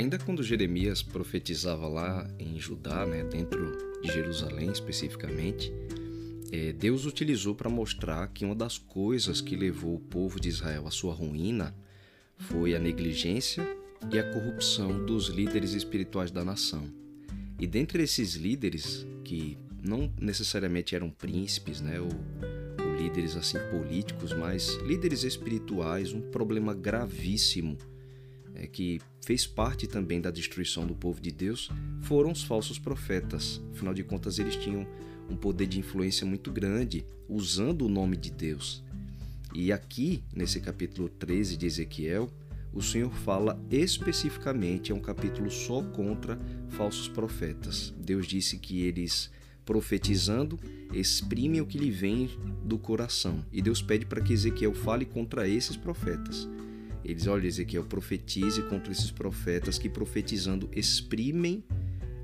Ainda quando Jeremias profetizava lá em Judá, né, dentro de Jerusalém especificamente, é, Deus utilizou para mostrar que uma das coisas que levou o povo de Israel à sua ruína foi a negligência e a corrupção dos líderes espirituais da nação. E dentre esses líderes, que não necessariamente eram príncipes, né, ou, ou líderes assim políticos, mas líderes espirituais, um problema gravíssimo que fez parte também da destruição do povo de Deus, foram os falsos profetas. Afinal de contas, eles tinham um poder de influência muito grande, usando o nome de Deus. E aqui, nesse capítulo 13 de Ezequiel, o Senhor fala especificamente, é um capítulo só contra falsos profetas. Deus disse que eles, profetizando, exprimem o que lhe vem do coração. E Deus pede para que Ezequiel fale contra esses profetas. Eles, olha, Ezequiel, profetize contra esses profetas que, profetizando, exprimem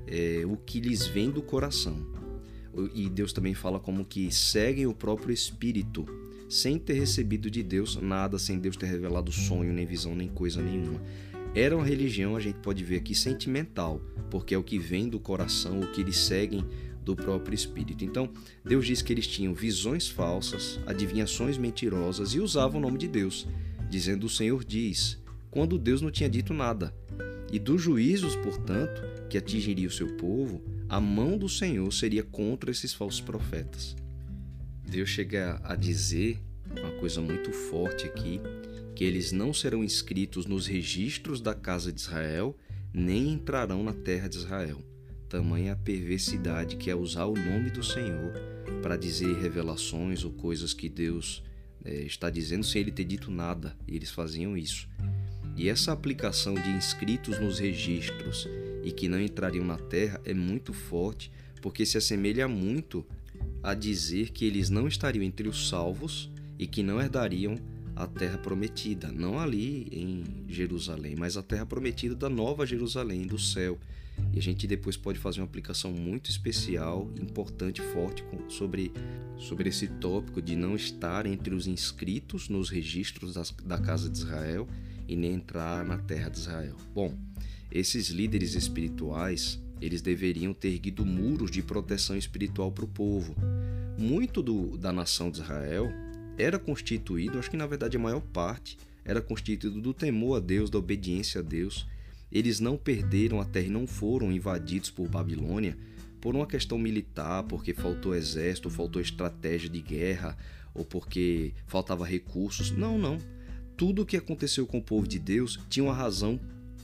é, o que lhes vem do coração. E Deus também fala como que seguem o próprio Espírito, sem ter recebido de Deus nada, sem Deus ter revelado sonho, nem visão, nem coisa nenhuma. Era uma religião, a gente pode ver aqui, sentimental, porque é o que vem do coração, o que eles seguem do próprio Espírito. Então, Deus diz que eles tinham visões falsas, adivinhações mentirosas e usavam o nome de Deus dizendo: O Senhor diz, quando Deus não tinha dito nada. E dos juízos, portanto, que atingiria o seu povo, a mão do Senhor seria contra esses falsos profetas. Deus chega a dizer uma coisa muito forte aqui, que eles não serão inscritos nos registros da casa de Israel, nem entrarão na terra de Israel. Tamanha a perversidade que é usar o nome do Senhor para dizer revelações ou coisas que Deus é, está dizendo sem ele ter dito nada, e eles faziam isso. E essa aplicação de inscritos nos registros e que não entrariam na terra é muito forte, porque se assemelha muito a dizer que eles não estariam entre os salvos e que não herdariam a terra prometida, não ali em Jerusalém, mas a terra prometida da nova Jerusalém, do céu. E a gente depois pode fazer uma aplicação muito especial, importante, forte sobre, sobre esse tópico de não estar entre os inscritos nos registros das, da casa de Israel e nem entrar na terra de Israel. Bom, esses líderes espirituais, eles deveriam ter erguido muros de proteção espiritual para o povo. Muito do, da nação de Israel era constituído, acho que na verdade a maior parte, era constituído do temor a Deus, da obediência a Deus. Eles não perderam a terra e não foram invadidos por Babilônia por uma questão militar, porque faltou exército, faltou estratégia de guerra ou porque faltava recursos. Não, não. Tudo o que aconteceu com o povo de Deus tinha uma razão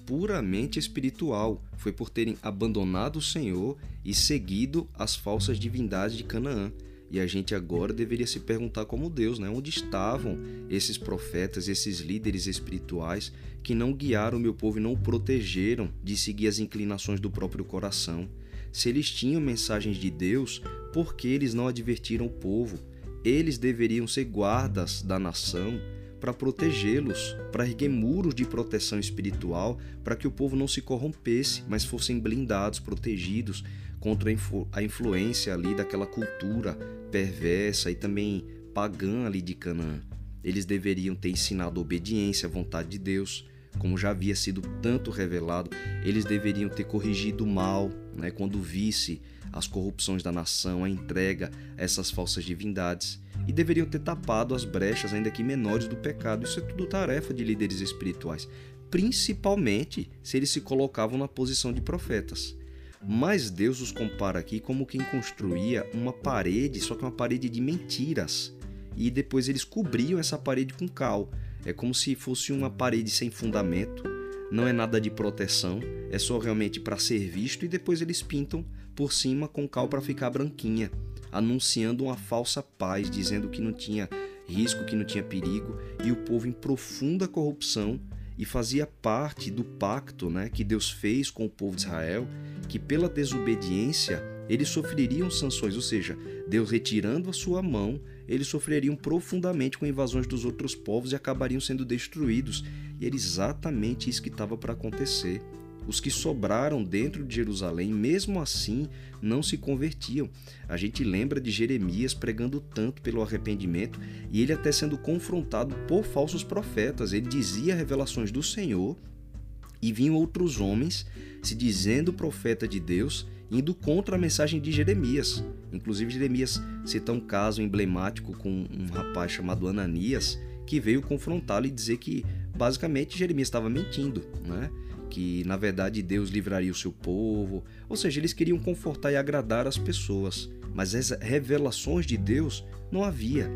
puramente espiritual. Foi por terem abandonado o Senhor e seguido as falsas divindades de Canaã. E a gente agora deveria se perguntar como Deus, né? Onde estavam esses profetas, esses líderes espirituais que não guiaram o meu povo e não o protegeram de seguir as inclinações do próprio coração? Se eles tinham mensagens de Deus, por que eles não advertiram o povo? Eles deveriam ser guardas da nação para protegê-los, para erguer muros de proteção espiritual, para que o povo não se corrompesse, mas fossem blindados, protegidos contra a influência ali daquela cultura perversa e também pagã ali de Canaã. Eles deveriam ter ensinado obediência à vontade de Deus, como já havia sido tanto revelado. Eles deveriam ter corrigido o mal, né, quando visse as corrupções da nação, a entrega a essas falsas divindades, e deveriam ter tapado as brechas, ainda que menores, do pecado. Isso é tudo tarefa de líderes espirituais, principalmente se eles se colocavam na posição de profetas. Mas Deus os compara aqui como quem construía uma parede, só que uma parede de mentiras. E depois eles cobriam essa parede com cal. É como se fosse uma parede sem fundamento, não é nada de proteção, é só realmente para ser visto e depois eles pintam por cima com cal para ficar branquinha, anunciando uma falsa paz, dizendo que não tinha risco, que não tinha perigo, e o povo em profunda corrupção e fazia parte do pacto né, que Deus fez com o povo de Israel, que pela desobediência eles sofreriam sanções, ou seja, Deus retirando a sua mão, eles sofreriam profundamente com invasões dos outros povos e acabariam sendo destruídos. E era exatamente isso que estava para acontecer. Os que sobraram dentro de Jerusalém, mesmo assim, não se convertiam. A gente lembra de Jeremias pregando tanto pelo arrependimento e ele até sendo confrontado por falsos profetas. Ele dizia revelações do Senhor, E vinham outros homens se dizendo profeta de Deus, indo contra a mensagem de Jeremias. Inclusive, Jeremias cita um caso emblemático com um rapaz chamado Ananias, que veio confrontá-lo e dizer que basicamente Jeremias estava mentindo, né? Que na verdade Deus livraria o seu povo, ou seja, eles queriam confortar e agradar as pessoas, mas as revelações de Deus não havia.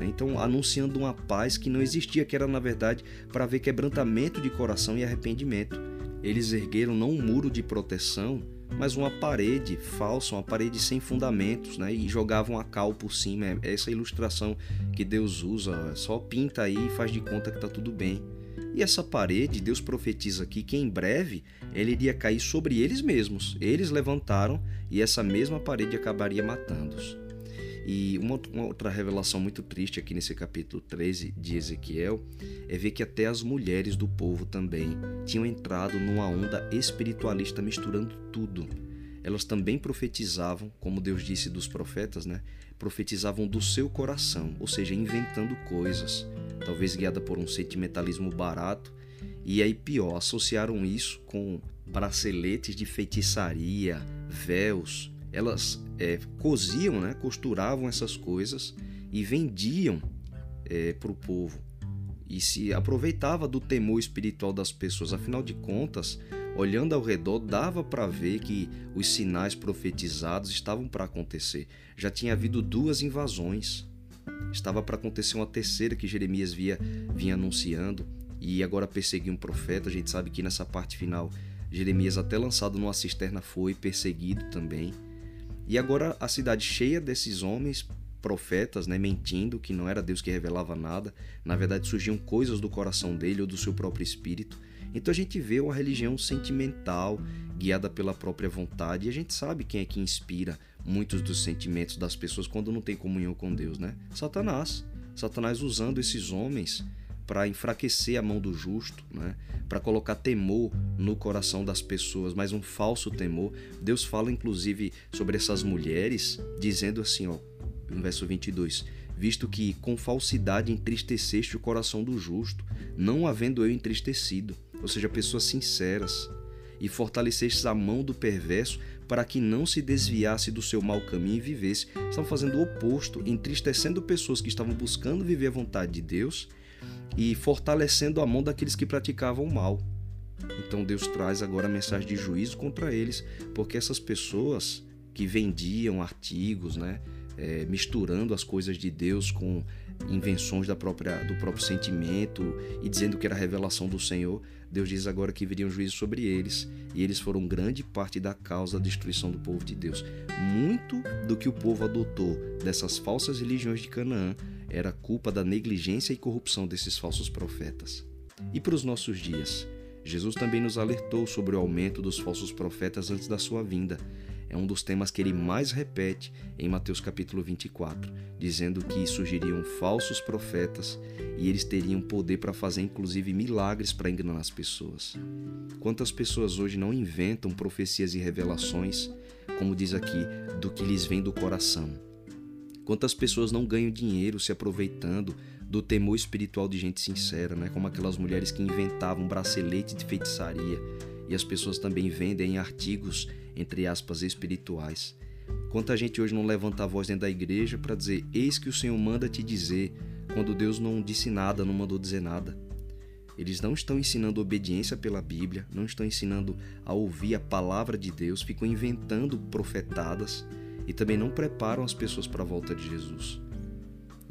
Então, anunciando uma paz que não existia, que era na verdade para ver quebrantamento de coração e arrependimento. Eles ergueram não um muro de proteção, mas uma parede falsa, uma parede sem fundamentos, né? E jogavam a cal por cima. É essa ilustração que Deus usa, só pinta aí e faz de conta que está tudo bem. E essa parede, Deus profetiza aqui que em breve ele iria cair sobre eles mesmos. Eles levantaram e essa mesma parede acabaria matando-os. E uma, uma, outra revelação muito triste aqui nesse capítulo 13 de Ezequiel é ver que até as mulheres do povo também tinham entrado numa onda espiritualista misturando tudo. Elas também profetizavam, como Deus disse dos profetas, né? Profetizavam do seu coração, ou seja, inventando coisas, talvez guiada por um sentimentalismo barato. E aí, pior, associaram isso com braceletes de feitiçaria, véus, elas é, coziam, né, costuravam essas coisas e vendiam é, para o povo e se aproveitava do temor espiritual das pessoas. Afinal de contas, olhando ao redor, dava para ver que os sinais profetizados estavam para acontecer. Já tinha havido duas invasões, estava para acontecer uma terceira que Jeremias via, vinha anunciando e agora perseguia um profeta. A gente sabe que nessa parte final, Jeremias, até lançado numa cisterna, foi perseguido também. E agora a cidade cheia desses homens profetas, né, mentindo que não era Deus que revelava nada, na verdade surgiam coisas do coração dele ou do seu próprio espírito. Então a gente vê uma religião sentimental, guiada pela própria vontade, e a gente sabe quem é que inspira muitos dos sentimentos das pessoas quando não tem comunhão com Deus, né? Satanás. Satanás usando esses homens para enfraquecer a mão do justo, né? para colocar temor no coração das pessoas, mas um falso temor. Deus fala inclusive sobre essas mulheres, dizendo assim, ó, no verso 22, visto que com falsidade entristeceste o coração do justo, não havendo eu entristecido, ou seja, pessoas sinceras, e fortalecestes a mão do perverso para que não se desviasse do seu mau caminho e vivesse. Estão fazendo o oposto, entristecendo pessoas que estavam buscando viver a vontade de Deus e fortalecendo a mão daqueles que praticavam o mal. Então Deus traz agora a mensagem de juízo contra eles, porque essas pessoas que vendiam artigos, né, é, misturando as coisas de Deus com invenções da própria, do próprio sentimento e dizendo que era revelação do Senhor, Deus diz agora que viria um juízo sobre eles e eles foram grande parte da causa da destruição do povo de Deus. Muito do que o povo adotou dessas falsas religiões de Canaã era culpa da negligência e corrupção desses falsos profetas. E para os nossos dias, Jesus também nos alertou sobre o aumento dos falsos profetas antes da sua vinda. É um dos temas que ele mais repete em Mateus capítulo 24, dizendo que surgiriam falsos profetas e eles teriam poder para fazer inclusive milagres para enganar as pessoas. Quantas pessoas hoje não inventam profecias e revelações, como diz aqui, do que lhes vem do coração? Quantas pessoas não ganham dinheiro se aproveitando do temor espiritual de gente sincera, né? como aquelas mulheres que inventavam bracelete de feitiçaria e as pessoas também vendem artigos, entre aspas, espirituais. Quanta gente hoje não levanta a voz dentro da igreja para dizer: Eis que o Senhor manda te dizer, quando Deus não disse nada, não mandou dizer nada. Eles não estão ensinando obediência pela Bíblia, não estão ensinando a ouvir a palavra de Deus, ficam inventando profetadas e também não preparam as pessoas para a volta de Jesus.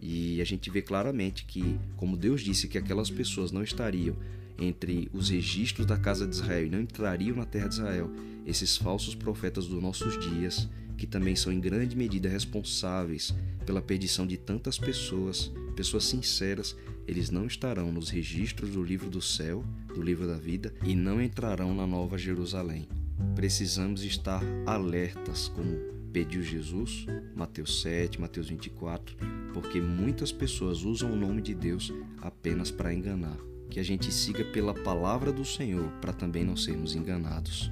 E a gente vê claramente que, como Deus disse que aquelas pessoas não estariam entre os registros da casa de Israel e não entrariam na terra de Israel, esses falsos profetas dos nossos dias, que também são em grande medida responsáveis pela perdição de tantas pessoas, pessoas sinceras, eles não estarão nos registros do livro do céu, do livro da vida, e não entrarão na nova Jerusalém. Precisamos estar alertas como pediu Jesus, Mateus 7, Mateus 24, porque muitas pessoas usam o nome de Deus apenas para enganar. Que a gente siga pela palavra do Senhor para também não sermos enganados.